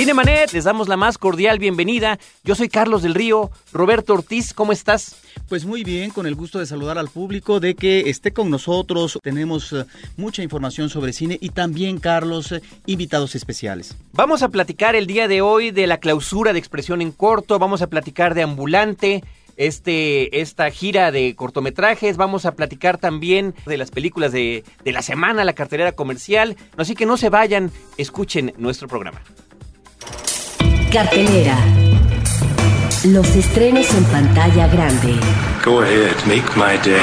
Cinemanet, les damos la más cordial bienvenida. Yo soy Carlos del Río. Roberto Ortiz, ¿cómo estás? Pues muy bien, con el gusto de saludar al público, de que esté con nosotros. Tenemos eh, mucha información sobre cine y también, Carlos, eh, invitados especiales. Vamos a platicar el día de hoy de la clausura de expresión en corto, vamos a platicar de Ambulante, este, esta gira de cortometrajes. Vamos a platicar también de las películas de, de la semana, la cartelera comercial. Así que no se vayan, escuchen nuestro programa. Cartelera. Los estrenos en pantalla grande. Go ahead, make my day.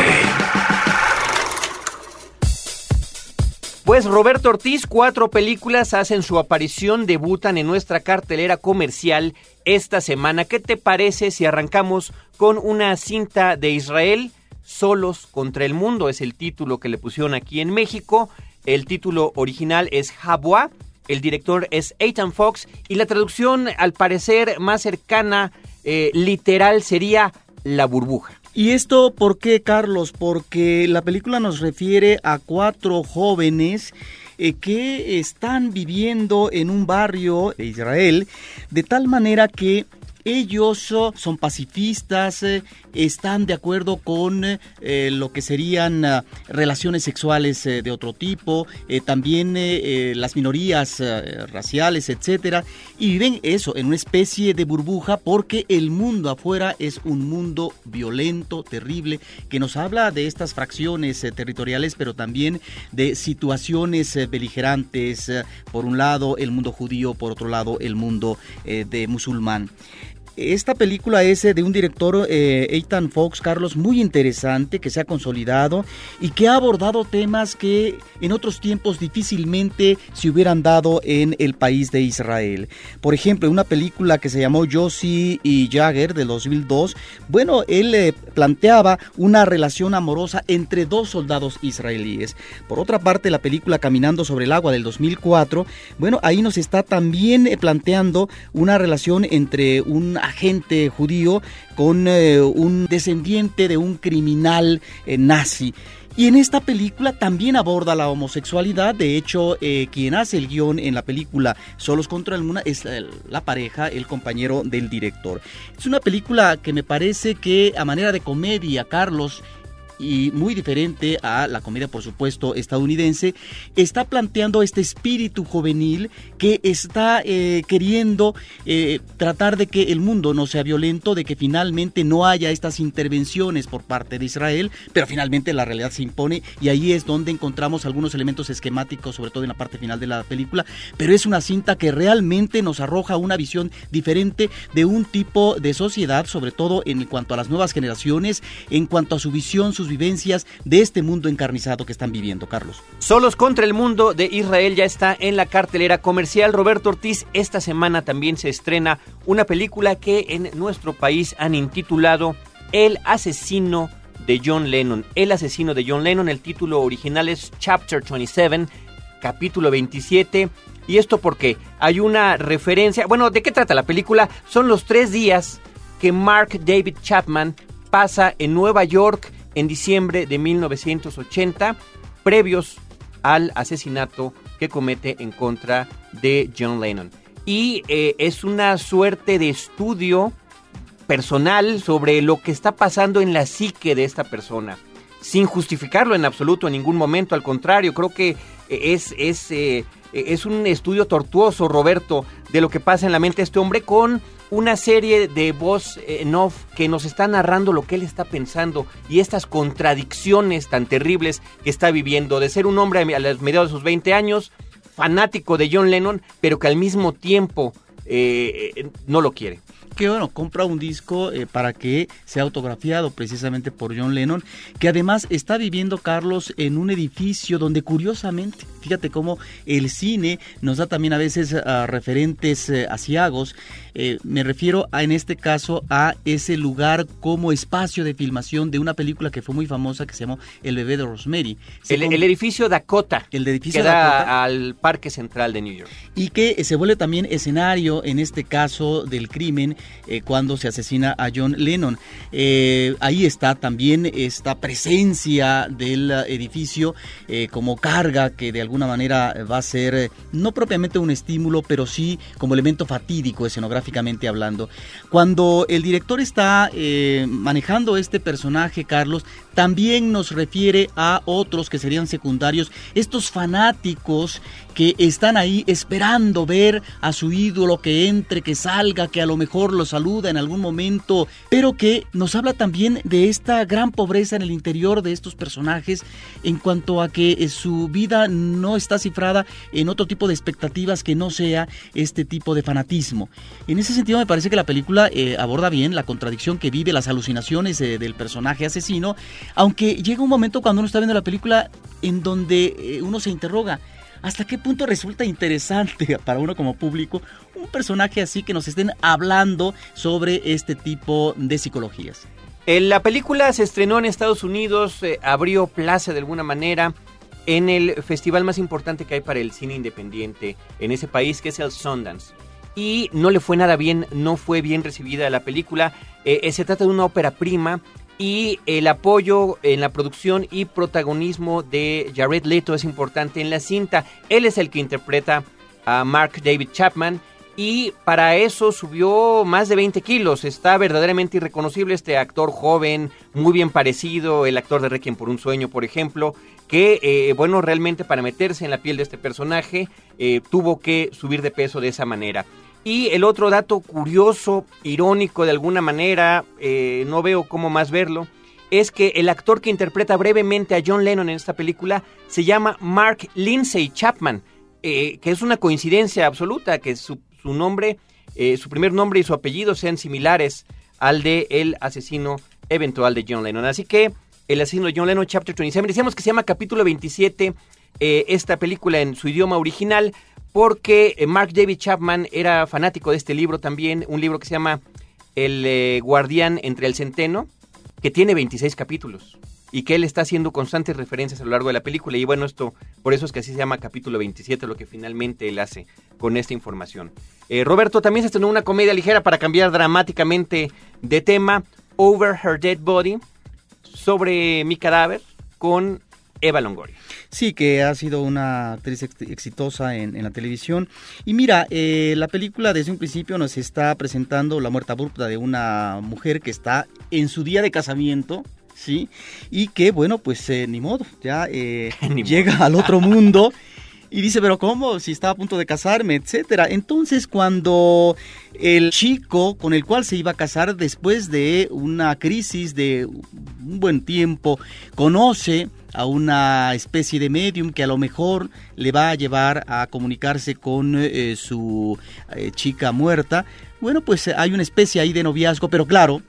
Pues Roberto Ortiz, cuatro películas hacen su aparición, debutan en nuestra cartelera comercial esta semana. ¿Qué te parece si arrancamos con una cinta de Israel? Solos contra el mundo es el título que le pusieron aquí en México. El título original es Habwa. El director es Ethan Fox y la traducción, al parecer más cercana, eh, literal, sería La burbuja. ¿Y esto por qué, Carlos? Porque la película nos refiere a cuatro jóvenes eh, que están viviendo en un barrio de Israel de tal manera que ellos oh, son pacifistas, eh, están de acuerdo con eh, lo que serían relaciones sexuales eh, de otro tipo, también las minorías raciales, etcétera, y viven eso en una especie de burbuja porque el mundo afuera es un mundo violento, terrible, que nos habla de estas fracciones territoriales, pero también de situaciones beligerantes, por un lado el mundo judío, por otro lado el mundo de musulmán. Esta película es eh, de un director, eh, Ethan Fox, Carlos, muy interesante, que se ha consolidado y que ha abordado temas que en otros tiempos difícilmente se hubieran dado en el país de Israel. Por ejemplo, una película que se llamó Josie y Jagger de 2002, bueno, él eh, planteaba una relación amorosa entre dos soldados israelíes. Por otra parte, la película Caminando sobre el agua del 2004, bueno, ahí nos está también planteando una relación entre un agente judío con eh, un descendiente de un criminal eh, nazi. Y en esta película también aborda la homosexualidad. De hecho, eh, quien hace el guion en la película Solos contra el Mundo es la pareja, el compañero del director. Es una película que me parece que a manera de comedia, Carlos, y muy diferente a la comedia, por supuesto, estadounidense, está planteando este espíritu juvenil que está eh, queriendo eh, tratar de que el mundo no sea violento, de que finalmente no haya estas intervenciones por parte de Israel, pero finalmente la realidad se impone y ahí es donde encontramos algunos elementos esquemáticos, sobre todo en la parte final de la película, pero es una cinta que realmente nos arroja una visión diferente de un tipo de sociedad, sobre todo en cuanto a las nuevas generaciones, en cuanto a su visión, sus vivencias de este mundo encarnizado que están viviendo, Carlos. Solos contra el mundo de Israel ya está en la cartelera comercial. Roberto Ortiz, esta semana también se estrena una película que en nuestro país han intitulado El asesino de John Lennon. El asesino de John Lennon, el título original es Chapter 27, capítulo 27. Y esto porque hay una referencia, bueno, ¿de qué trata la película? Son los tres días que Mark David Chapman pasa en Nueva York en diciembre de 1980, previos al asesinato que comete en contra de John Lennon. Y eh, es una suerte de estudio personal sobre lo que está pasando en la psique de esta persona, sin justificarlo en absoluto en ningún momento, al contrario, creo que es, es, eh, es un estudio tortuoso, Roberto, de lo que pasa en la mente de este hombre con una serie de voz en off que nos está narrando lo que él está pensando y estas contradicciones tan terribles que está viviendo, de ser un hombre a los mediados de sus 20 años, fanático de John Lennon, pero que al mismo tiempo eh, eh, no lo quiere. Que bueno, compra un disco eh, para que sea autografiado precisamente por John Lennon, que además está viviendo Carlos en un edificio donde curiosamente Fíjate cómo el cine nos da también a veces uh, referentes uh, asiagos. Eh, me refiero a, en este caso a ese lugar como espacio de filmación de una película que fue muy famosa que se llamó El bebé de Rosemary. El, el, edificio Dakota. El edificio que da Dakota. al Parque Central de New York. Y que se vuelve también escenario, en este caso, del crimen eh, cuando se asesina a John Lennon. Eh, ahí está también esta presencia del edificio eh, como carga que de alguna manera va a ser eh, no propiamente un estímulo, pero sí como elemento fatídico escenográficamente hablando. Cuando el director está eh, manejando este personaje, Carlos, también nos refiere a otros que serían secundarios, estos fanáticos que están ahí esperando ver a su ídolo que entre, que salga, que a lo mejor lo saluda en algún momento, pero que nos habla también de esta gran pobreza en el interior de estos personajes en cuanto a que su vida está cifrada en otro tipo de expectativas que no sea este tipo de fanatismo. En ese sentido me parece que la película eh, aborda bien la contradicción que vive, las alucinaciones eh, del personaje asesino, aunque llega un momento cuando uno está viendo la película en donde eh, uno se interroga, ¿hasta qué punto resulta interesante para uno como público un personaje así que nos estén hablando sobre este tipo de psicologías? La película se estrenó en Estados Unidos, abrió plaza de alguna manera en el festival más importante que hay para el cine independiente en ese país, que es el Sundance. Y no le fue nada bien, no fue bien recibida la película. Eh, se trata de una ópera prima y el apoyo en la producción y protagonismo de Jared Leto es importante en la cinta. Él es el que interpreta a Mark David Chapman y para eso subió más de 20 kilos. Está verdaderamente irreconocible este actor joven, muy bien parecido, el actor de Requiem por un sueño, por ejemplo, que, eh, bueno, realmente para meterse en la piel de este personaje eh, tuvo que subir de peso de esa manera. Y el otro dato curioso, irónico de alguna manera, eh, no veo cómo más verlo, es que el actor que interpreta brevemente a John Lennon en esta película se llama Mark Lindsay Chapman, que es una coincidencia absoluta que su, su nombre, eh, su primer nombre y su apellido sean similares al de el asesino eventual de John Lennon. Así que el asesino de John Lennon, Chapter 27, decíamos que se llama capítulo 27 esta película en su idioma original, porque eh, Mark David Chapman era fanático de este libro también, un libro que se llama El eh, Guardián entre el Centeno, que tiene 26 capítulos y que él está haciendo constantes referencias a lo largo de la película y bueno, esto por eso es que así se llama capítulo 27, lo que finalmente él hace con esta información. Eh, Roberto también se estrenó una comedia ligera para cambiar dramáticamente de tema, Over Her Dead Body, sobre mi cadáver, con Eva Longoria. Sí, que ha sido una actriz ex exitosa en, en, la televisión. Y mira, eh, la película desde un principio nos está presentando la muerte abrupta de una mujer que está en su día de casamiento, ¿sí? Y que, bueno, pues eh, ni modo, ya eh, ni llega modo. al otro mundo. Y dice, pero ¿cómo? Si estaba a punto de casarme, etcétera. Entonces, cuando el chico con el cual se iba a casar después de una crisis de un buen tiempo, conoce a una especie de medium que a lo mejor le va a llevar a comunicarse con eh, su eh, chica muerta. Bueno, pues hay una especie ahí de noviazgo, pero claro,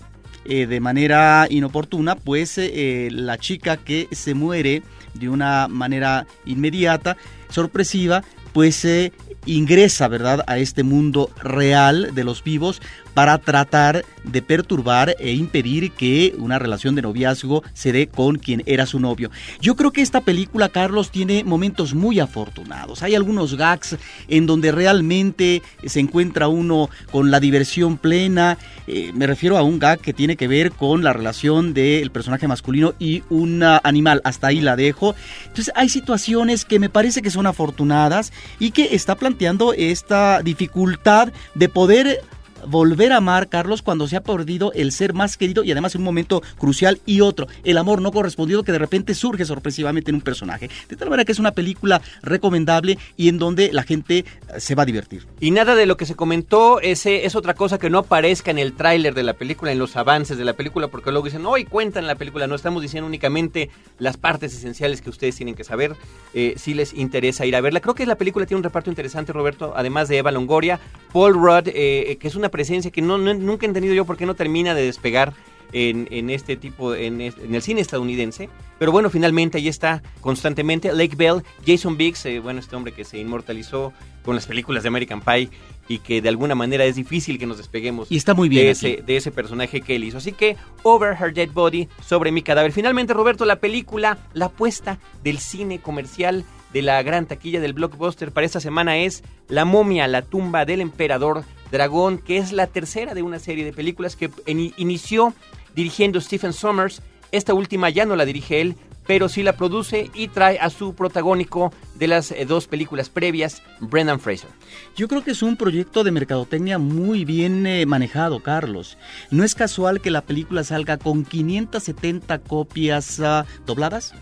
eh, de manera inoportuna, pues la chica que se muere de una manera inmediata, sorpresiva, pues eh, ingresa, ¿verdad?, a este mundo real de los vivos para tratar de perturbar e impedir que una relación de noviazgo se dé con quien era su novio. Yo creo que esta película, Carlos, tiene momentos muy afortunados. Hay algunos gags en donde realmente se encuentra uno con la diversión plena. Eh, me refiero a un gag que tiene que ver con la relación del personaje masculino y un animal. Hasta ahí la dejo. Entonces hay situaciones que me parece que son afortunadas y que está planteando esta dificultad de poder volver a amar, Carlos, cuando se ha perdido el ser más querido y además en un momento crucial y otro, el amor no correspondido que de repente surge sorpresivamente en un personaje. De tal manera que es una película recomendable y en donde la gente se va a divertir. Y nada de lo que se comentó ese es otra cosa que no aparezca en el tráiler de la película, en los avances de la película, porque luego dicen, hoy cuentan la película, no estamos diciendo únicamente las partes esenciales que ustedes tienen que saber, eh, si les interesa ir a verla. Creo que la película tiene un reparto interesante, Roberto, además de Eva Longoria, Paul Rudd, eh, que es una presencia que no, no, nunca he entendido yo por qué no termina de despegar en, en este tipo, en, el cine estadounidense. Pero bueno, finalmente ahí está constantemente Lake Bell, Jason Biggs, eh, bueno, este hombre que se inmortalizó con las películas de American Pie y que de alguna manera es difícil que nos despeguemos Y está muy bien de, ese, de ese personaje que él hizo. Así que Over Her Dead Body, sobre mi cadáver. Finalmente, Roberto, la película, la apuesta del cine comercial de la gran taquilla del blockbuster para esta semana es La momia, la tumba del emperador dragón, que es la tercera de una serie de películas que inició dirigiendo Stephen Sommers. Esta última ya no la dirige él, pero sí la produce y trae a su protagónico de las eh, dos películas previas, Brendan Fraser. Yo creo que es un proyecto de mercadotecnia muy bien eh, manejado, Carlos. No es casual que la película salga con 570 copias ah, dobladas,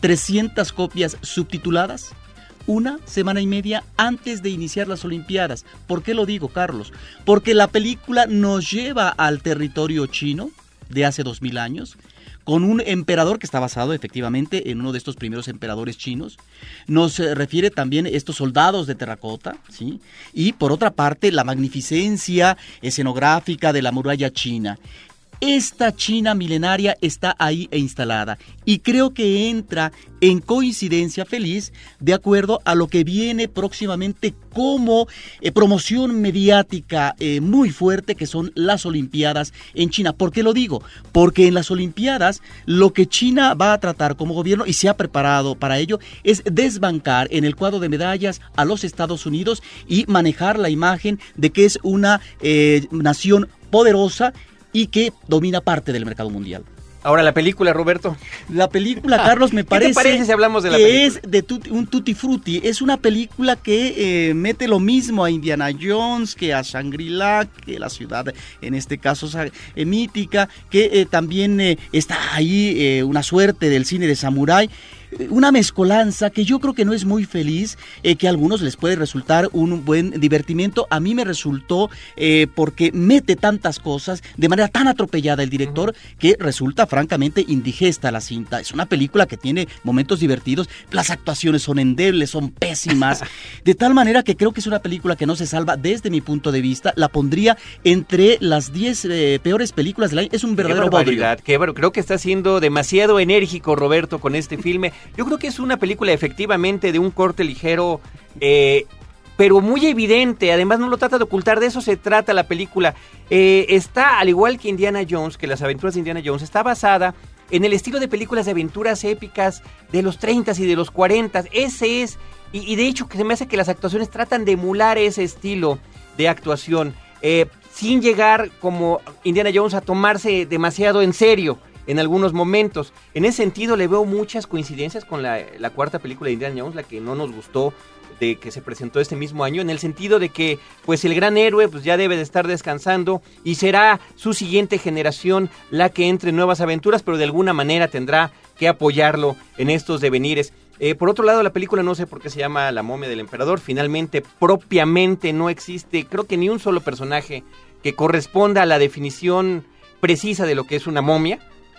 300 copias subtituladas, una semana y media antes de iniciar las Olimpiadas. ¿Por qué lo digo, Carlos? Porque la película nos lleva al territorio chino de hace 2000 años, con un emperador que está basado efectivamente en uno de estos primeros emperadores chinos. Nos eh, refiere también estos soldados de terracota, ¿sí? Y por otra parte, la magnificencia escenográfica de la muralla china. Esta China milenaria está ahí e instalada y creo que entra en coincidencia feliz de acuerdo a lo que viene próximamente como eh, promoción mediática eh, muy fuerte que son las Olimpiadas en China. ¿Por qué lo digo? Porque en las Olimpiadas lo que China va a tratar como gobierno y se ha preparado para ello es desbancar en el cuadro de medallas a los Estados Unidos y manejar la imagen de que es una eh, nación poderosa y que domina parte del mercado mundial. Ahora la película, Roberto. La película, Carlos, me ¿Qué te parece, parece si hablamos de la que película? es de un tutti frutti. Es una película que eh, mete lo mismo a Indiana Jones, que a Shangri-La, que la ciudad, en este caso, eh, mítica, que eh, también eh, está ahí una suerte del cine de samurái. Una mezcolanza que yo creo que no es muy feliz, eh, que a algunos les puede resultar un buen divertimiento. A mí me resultó eh, porque mete tantas cosas de manera tan atropellada el director que resulta francamente indigesta la cinta. Es una película que tiene momentos divertidos, las actuaciones son endebles, son pésimas, de tal manera que creo que es una película que no se salva desde mi punto de vista. La pondría entre las 10 eh, peores películas del año. Es un verdadero qué barbaridad, qué bar- Creo que está siendo demasiado enérgico Roberto con este filme. Yo creo que es una película efectivamente de un corte ligero, eh, pero muy evidente. Además no lo trata de ocultar, de eso se trata la película. Eh, está, al igual que Indiana Jones, que las aventuras de Indiana Jones, está basada en el estilo de películas de aventuras épicas de los 30 y de los 40. Ese es, y, de hecho que se me hace que las actuaciones tratan de emular ese estilo de actuación, eh, sin llegar como Indiana Jones a tomarse demasiado en serio en algunos momentos. En ese sentido le veo muchas coincidencias con la, cuarta película de Indiana Jones, la que no nos gustó de que se presentó este mismo año, en el sentido de que pues el gran héroe pues ya debe de estar descansando y será su siguiente generación la que entre en nuevas aventuras, pero de alguna manera tendrá que apoyarlo en estos devenires. Eh, por otro lado, la película no sé por qué se llama La momia del emperador. Finalmente, propiamente no existe, creo que ni un solo personaje que corresponda a la definición precisa de lo que es una momia.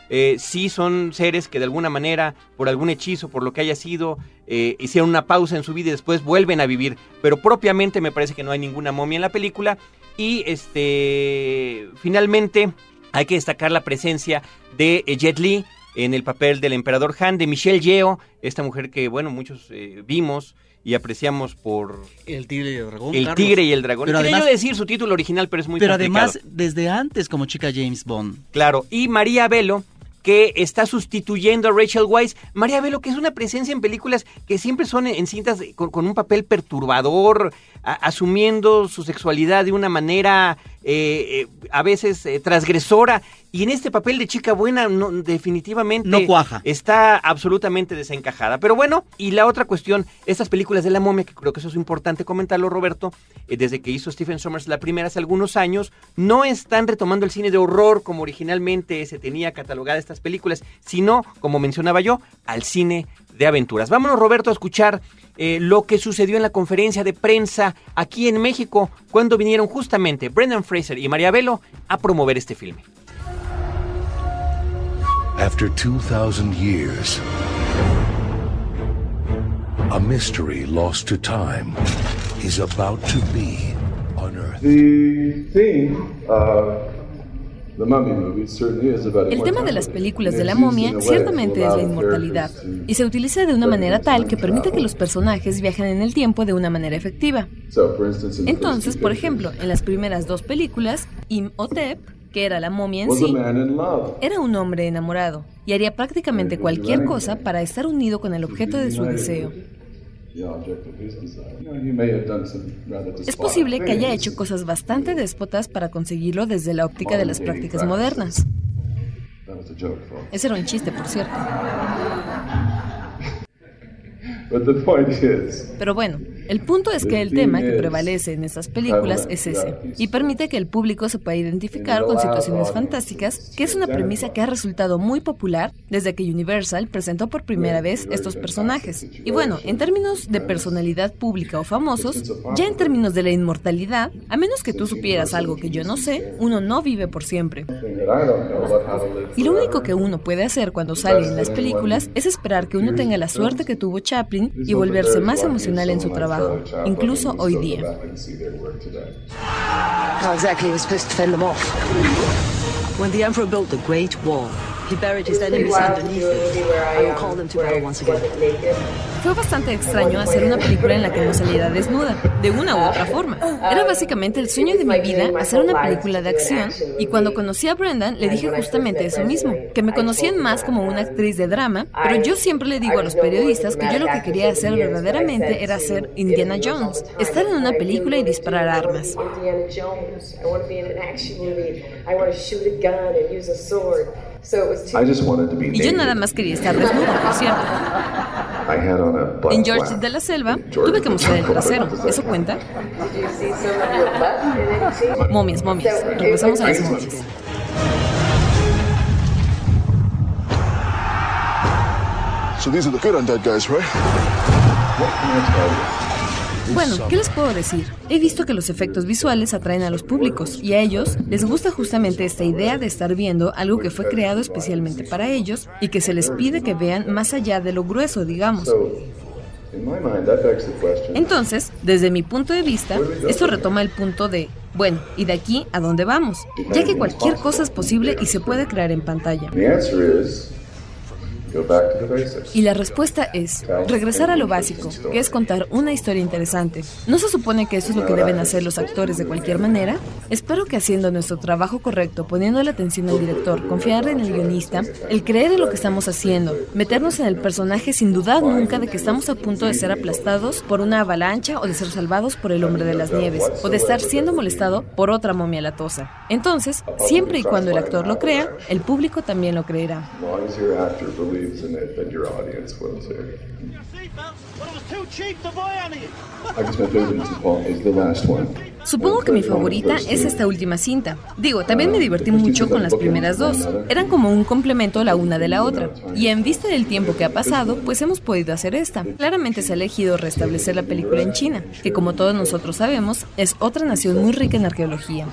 Eh, sí son seres que de alguna manera, por algún hechizo, por lo que haya sido, eh, hicieron una pausa en su vida y después vuelven a vivir. Pero propiamente me parece que no hay ninguna momia en la película. Y este finalmente hay que destacar la presencia de eh, Jet Li en el papel del emperador Han, de Michelle Yeoh, esta mujer que, bueno, muchos eh, vimos y apreciamos por El tigre y el dragón. El Carlos. tigre y el dragón. Pero Quería además- yo decir su título original, pero es muy Pero complicado. además, desde antes como chica James Bond. Claro, y María Velo, que está sustituyendo a Rachel Weisz. María Velo, que es una presencia en películas que siempre son en, cintas con, con un papel perturbador, a- asumiendo su sexualidad de una manera eh, eh, a veces eh, transgresora. Y en este papel de chica buena, no, definitivamente No cuaja. está absolutamente desencajada. Pero bueno, y la otra cuestión, estas películas de la momia, que creo que eso es importante comentarlo, Roberto, desde que hizo Stephen Sommers la primera hace algunos años, no están retomando el cine de horror como originalmente se tenía catalogada estas películas, sino, como mencionaba yo, al cine de aventuras. Vámonos, Roberto, a escuchar eh, lo que sucedió en la conferencia de prensa aquí en México, cuando vinieron justamente Brendan Fraser y María Velo a promover este filme. After 2,000 years, a mystery lost to time is about to be unearthed. The theme uh, El tema de las películas de la momia ciertamente es la inmortalidad, y se utiliza de una manera tal que permite que los personajes viajen en el tiempo de una manera efectiva. Entonces, por ejemplo, en las primeras dos películas, Imhotep, que era la momia en sí, era un hombre enamorado y haría prácticamente cualquier cosa para estar unido con el objeto de su deseo. Es posible que haya hecho cosas bastante déspotas para conseguirlo desde la óptica de las prácticas modernas. Ese era un chiste, por cierto. Pero bueno, el punto es que el tema que prevalece en estas películas es ese, y permite que el público se pueda identificar con situaciones fantásticas, que es una premisa que ha resultado muy popular desde que Universal presentó por primera vez estos personajes. Y bueno, en términos de personalidad pública o famosos, ya en términos de la inmortalidad, a menos que tú supieras algo que yo no sé, uno no vive por siempre. Y lo único que uno puede hacer cuando sale en las películas es esperar que uno tenga la suerte que tuvo Chaplin y volverse más emocional en su trabajo incluso hoy día. How exactly was supposed to fend them off? When the Emperor built the Great Wall, he buried his enemies underneath it. I will call them to battle once again. Fue bastante extraño hacer una película en la que no saliera desnuda, de una u otra forma. Era básicamente el sueño de mi vida hacer una película de acción, y cuando conocí a Brendan le dije justamente eso mismo, que me conocían más como una actriz de drama, pero yo siempre le digo a los periodistas que yo lo que quería hacer verdaderamente era ser Indiana Jones, estar en una película y disparar armas. Y yo nada más quería estar desnudo, por cierto. En George de la Selva tuve que mostrar el trasero. ¿Eso cuenta? Momias, momias. Regresamos a las momias. So these are the good undead guys, right? Bueno, ¿qué les puedo decir? He visto que los efectos visuales atraen a los públicos y a ellos les gusta justamente esta idea de estar viendo algo que fue creado especialmente para ellos y que se les pide que vean más allá de lo grueso, digamos. Entonces, desde mi punto de vista, esto retoma el punto de, bueno, ¿y de aquí a dónde vamos? Ya que cualquier cosa es posible y se puede crear en pantalla. Y la respuesta es regresar a lo básico, que es contar una historia interesante. ¿No se supone que eso es lo que deben hacer los actores de cualquier manera? Espero que haciendo nuestro trabajo correcto, poniendo la atención al director, confiar en el guionista, el creer en lo que estamos haciendo, meternos en el personaje sin dudar nunca de que estamos a punto de ser aplastados por una avalancha o de ser salvados por el hombre de las nieves, o de estar siendo molestado por otra momia latosa. Entonces, siempre y cuando el actor lo crea, el público también lo creerá. Supongo que mi favorita es esta última cinta. Digo, también me divertí mucho con las primeras dos. Eran como un complemento la una de la otra. Y en vista del tiempo que ha pasado, pues hemos podido hacer esta. Claramente se ha elegido restablecer la película en China, que como todos nosotros sabemos, es otra nación muy rica en arqueología.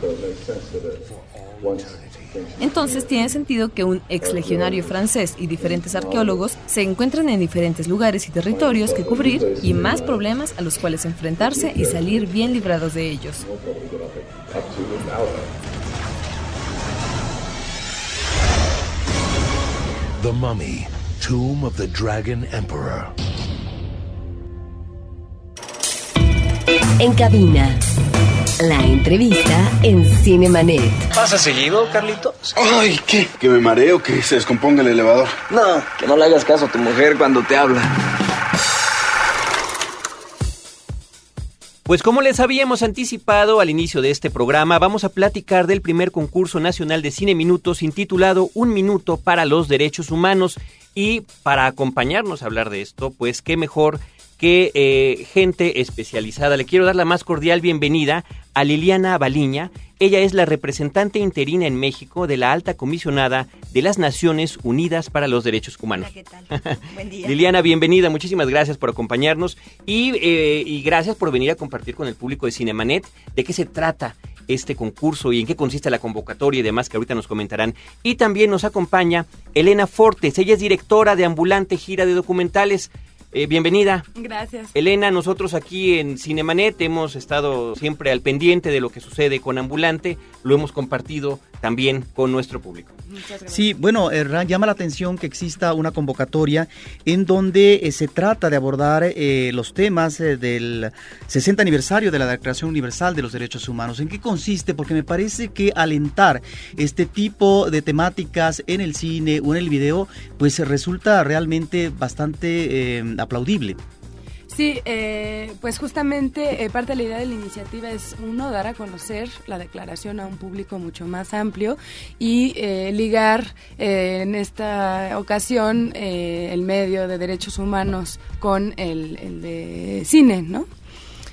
Entonces tiene sentido que un ex legionario francés y diferentes arqueólogos se encuentren en diferentes lugares y territorios que cubrir y más problemas a los cuales enfrentarse y salir bien librados de ellos. The Mummy, Tomb of the Dragon Emperor. En cabina, la entrevista en Cinemanet. ¿Pasa seguido, Carlitos? Ay, ¿qué? ¿Que me mareo? ¿Que se descomponga el elevador? No, que no le hagas caso a tu mujer cuando te habla. Pues como les habíamos anticipado al inicio de este programa, vamos a platicar del primer concurso nacional de cine minutos intitulado Un minuto para los derechos humanos. Y para acompañarnos a hablar de esto, pues qué mejor que eh, gente especializada. Le quiero dar la más cordial bienvenida a Liliana Baliña. Ella es la representante interina en México de la alta comisionada de las Naciones Unidas para los Derechos Humanos. Hola, ¿qué tal? Buen día. Liliana, bienvenida. Muchísimas gracias por acompañarnos y, eh, y gracias por venir a compartir con el público de Cinemanet de qué se trata este concurso y en qué consiste la convocatoria y demás que ahorita nos comentarán. Y también nos acompaña Elena Fortes. Ella es directora de Ambulante Gira de Documentales. Eh, bienvenida. Gracias. Elena, nosotros aquí en Cinemanet hemos estado siempre al pendiente de lo que sucede con Ambulante, lo hemos compartido también con nuestro público. Sí, bueno, eh, llama la atención que exista una convocatoria en donde eh, se trata de abordar eh, los temas del 60 aniversario de la Declaración Universal de los Derechos Humanos. ¿En qué consiste? Porque me parece que alentar este tipo de temáticas en el cine o en el video, pues resulta realmente bastante aplaudible. Sí, eh, pues justamente eh, parte de la idea de la iniciativa es, uno, dar a conocer la declaración a un público mucho más amplio y eh, ligar en esta ocasión el medio de derechos humanos con el, de cine, ¿no?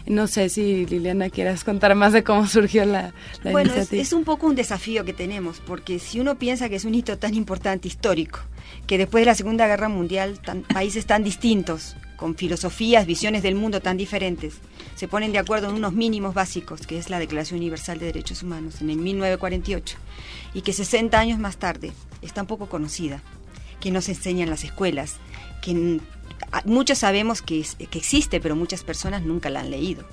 No sé si Liliana quieras contar más de cómo surgió la, bueno, iniciativa. Bueno, es, un poco un desafío que tenemos, porque si uno piensa que es un hito tan importante histórico, que después de la Segunda Guerra Mundial países tan distintos con filosofías, visiones del mundo tan diferentes, se ponen de acuerdo en unos mínimos básicos, que es la Declaración Universal de Derechos Humanos en el 1948, y que 60 años más tarde es tan poco conocida, que no se enseña en las escuelas, que muchos sabemos que, que existe, pero muchas personas nunca la han leído.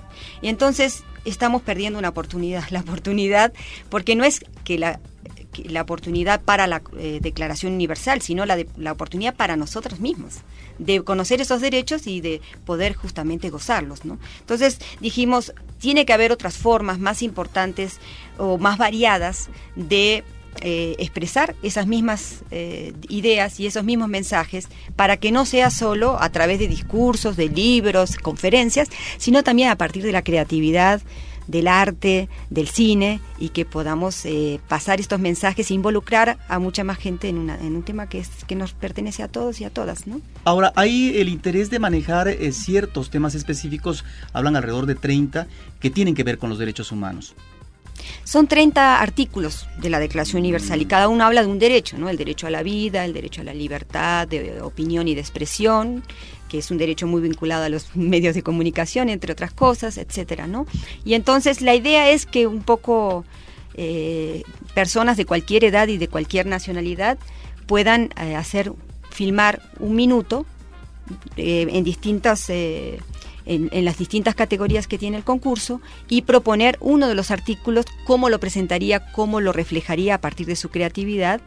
Y entonces estamos perdiendo una oportunidad, la oportunidad, porque no es que la la oportunidad para la eh, Declaración Universal, sino la, la oportunidad para nosotros mismos, de conocer esos derechos y de poder justamente gozarlos. ¿no? Entonces dijimos, tiene que haber otras formas más importantes o más variadas de eh, expresar esas mismas eh, ideas y esos mismos mensajes para que no sea solo a través de discursos, de libros, conferencias, sino también a partir de la creatividad, del arte, del cine y que podamos eh, pasar estos mensajes e involucrar a mucha más gente en, en un tema que, es, que nos pertenece a todos y a todas. Ahora, hay el interés de manejar ciertos temas específicos, hablan alrededor de 30, que tienen que ver con los derechos humanos. Son 30 artículos de la Declaración Universal y cada uno habla de un derecho, ¿no? El derecho a la vida, el derecho a la libertad de opinión y de expresión, que es un derecho muy vinculado a los medios de comunicación, entre otras cosas, etcétera, ¿no? Y entonces la idea es que un poco eh, personas de cualquier edad y de cualquier nacionalidad puedan eh, hacer filmar un minuto eh, en distintas en, las distintas categorías que tiene el concurso y proponer uno de los artículos, cómo lo presentaría, cómo lo reflejaría a partir de su creatividad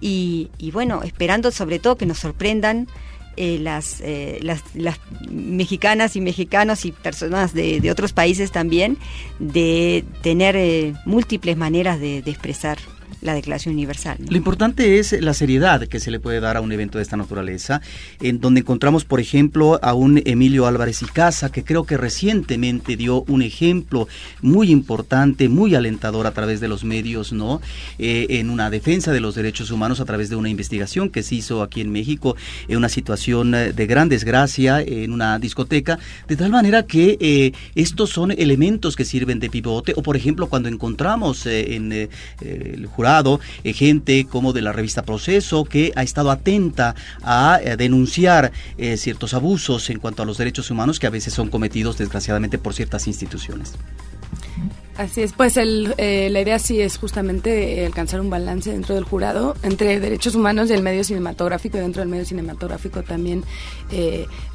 y, bueno, esperando sobre todo que nos sorprendan eh, las, eh, las, las, mexicanas y mexicanos y personas de, otros países también de tener eh, múltiples maneras de expresar la Declaración Universal. Lo importante es la seriedad que se le puede dar a un evento de esta naturaleza, en donde encontramos, por ejemplo, a un Emilio Álvarez y Casa, que creo que recientemente dio un ejemplo muy importante, muy alentador a través de los medios, ¿no? Eh, en una defensa de los derechos humanos a través de una investigación que se hizo aquí en México, en una situación eh, de gran desgracia en una discoteca, de tal manera que eh, estos son elementos que sirven de pivote, o por ejemplo, cuando encontramos en el jurado eh, gente como de la revista Proceso, que ha estado atenta a, eh, denunciar eh, ciertos abusos en cuanto a los derechos humanos que a veces son cometidos desgraciadamente por ciertas instituciones. Así es, pues el, la idea sí es justamente alcanzar un balance dentro del jurado entre derechos humanos y el medio cinematográfico. Dentro del medio cinematográfico también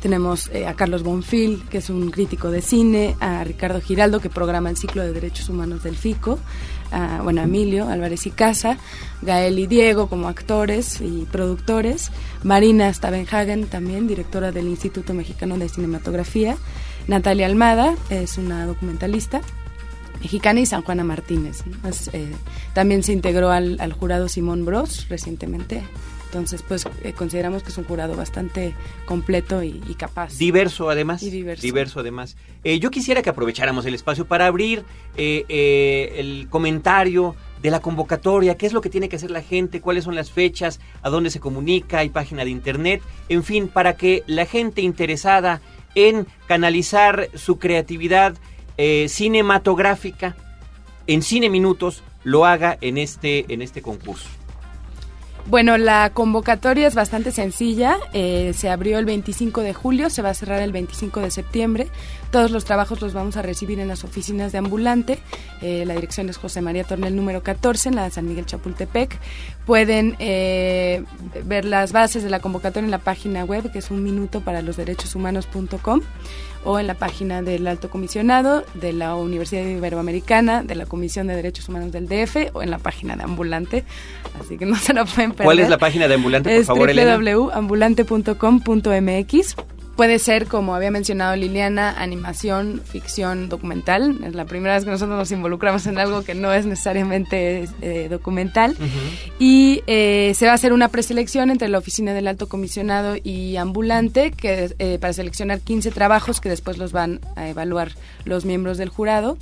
tenemos a Carlos Bonfil, que es un crítico de cine, a Ricardo Giraldo, que programa el ciclo de derechos humanos del FICO, bueno, Emilio Álvarez y Casa, Gael y Diego como actores y productores, Marina Stavenhagen también, directora del Instituto Mexicano de Cinematografía, Natalia Almada es una documentalista mexicana y San Juana Martínez. Eh, también se integró al, al jurado Simón Bros recientemente entonces, pues eh, consideramos que es un jurado bastante completo y, capaz. Diverso además. Y diverso. Diverso además. Eh, yo quisiera que aprovecháramos el espacio para abrir eh, el comentario de la convocatoria, qué es lo que tiene que hacer la gente, cuáles son las fechas, a dónde se comunica, hay página de internet, en fin, para que la gente interesada en canalizar su creatividad cinematográfica en Cine Minutos lo haga en este, en este concurso. Bueno, la convocatoria es bastante sencilla. Eh, se abrió el 25 de julio, se va a cerrar el 25 de septiembre. Todos los trabajos los vamos a recibir en las oficinas de Ambulante. Eh, la dirección es José María Tornel número 14 en la de San Miguel Chapultepec. Pueden eh, ver las bases de la convocatoria en la página web que es un o en la página del Alto Comisionado, de la Universidad Iberoamericana, de la Comisión de Derechos Humanos del DF o en la página de Ambulante. Así que no se lo pueden perder. ¿Cuál es la página de Ambulante, por es favor, www.ambulante.com.mx. Puede ser, como había mencionado Liliana, animación, ficción, documental. Es la primera vez que nosotros nos involucramos en algo que no es necesariamente eh, documental. Y eh, se va a hacer una preselección entre la Oficina del Alto Comisionado y Ambulante que eh, para seleccionar 15 trabajos que después los van a evaluar los miembros del jurado.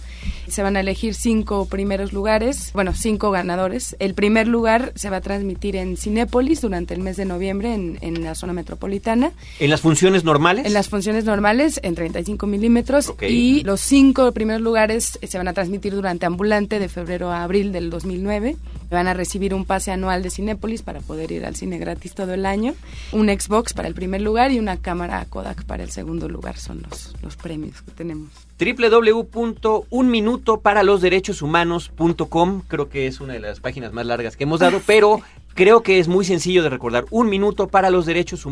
Se van a elegir cinco primeros lugares, bueno, cinco ganadores. El primer lugar se va a transmitir en Cinépolis durante el mes de noviembre en, en la zona metropolitana. ¿En las funciones normales? En las funciones normales, en 35 milímetros. Y los cinco primeros lugares eh, se van a transmitir durante Ambulante de febrero a abril del 2009. Van a recibir un pase anual de Cinépolis para poder ir al cine gratis todo el año. Un Xbox para el primer lugar y una cámara Kodak para el segundo lugar. Son los, los premios que tenemos www.unminutoparalosderechoshumanos.com creo que es una de las páginas más largas que hemos dado, pero creo que es muy sencillo de recordar. Un minuto para los derechos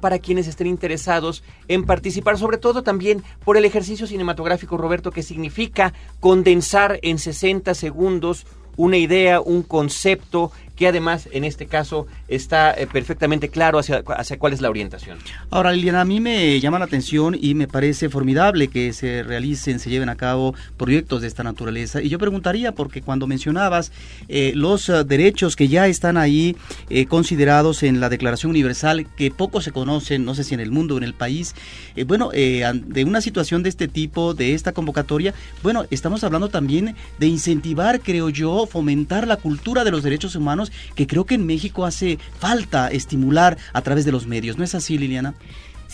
para quienes estén interesados en participar, sobre todo también por el ejercicio cinematográfico, Roberto, que significa condensar en 60 segundos una idea, un concepto que además en este caso está eh, perfectamente claro hacia, hacia cuál es la orientación. Ahora, Liliana, a mí me llama la atención y me parece formidable que se realicen, se lleven a cabo proyectos de esta naturaleza. Y yo preguntaría, porque cuando mencionabas eh, los uh, derechos que ya están ahí eh, considerados en la Declaración Universal, que poco se conocen, no sé si en el mundo o en el país, eh, bueno, de una situación de este tipo, de esta convocatoria, bueno, estamos hablando también de incentivar, creo yo, fomentar la cultura de los derechos humanos que creo que en México hace falta estimular a través de los medios. ¿No es así, Liliana?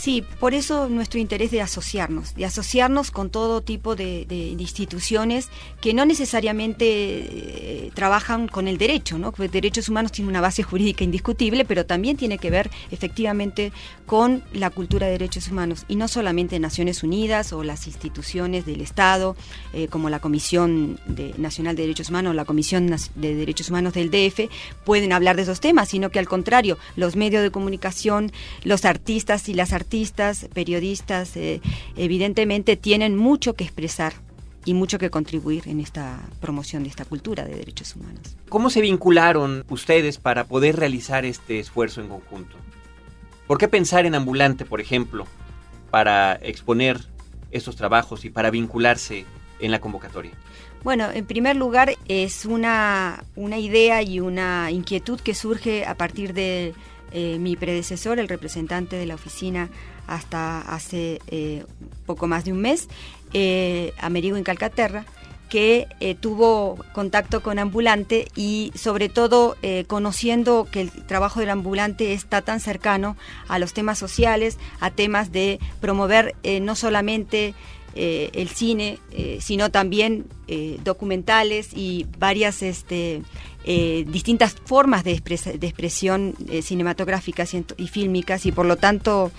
Sí, por eso nuestro interés de asociarnos, de asociarnos con todo tipo de, instituciones que no necesariamente trabajan con el derecho, ¿no? Porque derechos humanos tiene una base jurídica indiscutible, pero también tiene que ver efectivamente con la cultura de derechos humanos y no solamente Naciones Unidas o las instituciones del Estado, eh, como la Comisión de, Nacional de Derechos Humanos o la Comisión de Derechos Humanos del DF, pueden hablar de esos temas, sino que al contrario, los medios de comunicación, los artistas y las artistas artistas, periodistas, eh, evidentemente tienen mucho que expresar y mucho que contribuir en esta promoción de esta cultura de derechos humanos. ¿Cómo se vincularon ustedes para poder realizar este esfuerzo en conjunto? ¿Por qué pensar en ambulante, por ejemplo, para exponer estos trabajos y para vincularse en la convocatoria? Bueno, en primer lugar es una, una idea y una inquietud que surge a partir de eh, mi predecesor, el representante de la oficina hasta hace eh, poco más de un mes, eh, Amerigo en Calcaterra, que eh, tuvo contacto con ambulante y sobre todo eh, conociendo que el trabajo del ambulante está tan cercano a los temas sociales, a temas de promover eh, no solamente eh, el cine, eh, sino también eh, documentales y varias este, distintas formas de, expres de expresión cinematográficas y, y, fílmicas y por lo tanto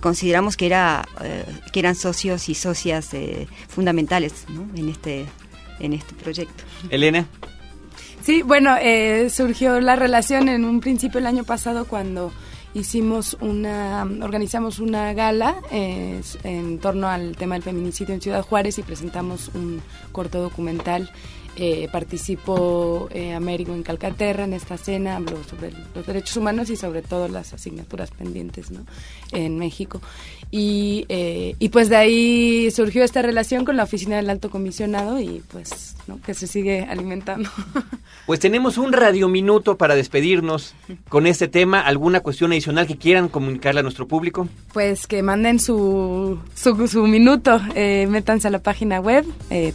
consideramos que, era, que eran socios y socias fundamentales ¿no? en, este, en este proyecto. Elena. Sí, bueno, surgió la relación en un principio el año pasado cuando hicimos una, organizamos una gala eh, en torno al tema del feminicidio en Ciudad Juárez y presentamos un corto documental. Eh, participó eh, Américo en Calcaterra en esta cena, habló sobre los derechos humanos y sobre todo las asignaturas pendientes ¿no? en México. Y, eh, y pues de ahí surgió esta relación con la oficina del alto comisionado y pues ¿no? que se sigue alimentando. Pues tenemos un radiominuto para despedirnos con este tema. ¿Alguna cuestión adicional que quieran comunicarle a nuestro público? Pues que manden su, su, su minuto, eh, métanse a la página web eh,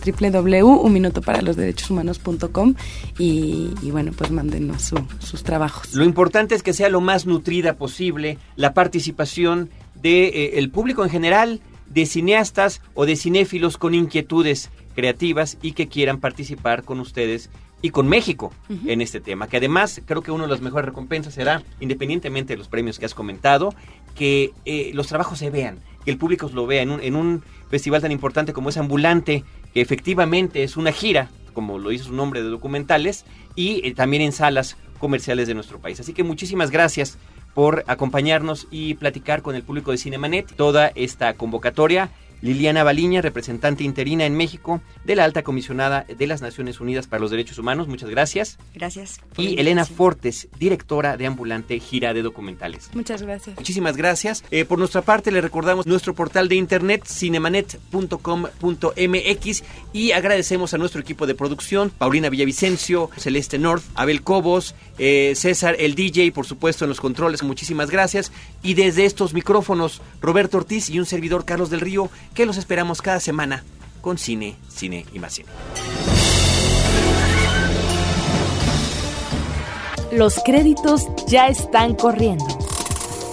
www.unminutoparalosderechoshumanos.com y, y bueno, pues mándenos su, sus trabajos. Lo importante es que sea lo más nutrida posible la participación de eh, el público en general, de cineastas o de cinéfilos con inquietudes creativas y que quieran participar con ustedes y con México en este tema, que además creo que una de las mejores recompensas será, independientemente de los premios que has comentado, que eh, los trabajos se vean, que el público lo vea en un, en un festival tan importante como es Ambulante, que efectivamente es una gira, como lo hizo su nombre de documentales, y eh, también en salas comerciales de nuestro país. Así que muchísimas gracias por acompañarnos y platicar con el público de Cinemanet toda esta convocatoria Liliana Baliña, representante interina en México de la Alta Comisionada de las Naciones Unidas para los Derechos Humanos. Muchas gracias. Gracias. Y Elena Fortes, directora de Ambulante Gira de Documentales. Muchas gracias. Muchísimas gracias. Eh, por nuestra parte, le recordamos nuestro portal de internet cinemanet.com.mx y agradecemos a nuestro equipo de producción, Paulina Villavicencio, Celeste North, Abel Cobos, eh, César, el DJ, por supuesto, en los controles. Muchísimas gracias. Y desde estos micrófonos, Roberto Ortiz y un servidor, Carlos del Río, que los esperamos cada semana con cine, cine y más cine. Los créditos ya están corriendo.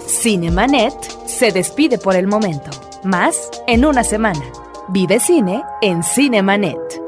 Cinemanet se despide por el momento. Más en una semana. Vive cine en Cinemanet.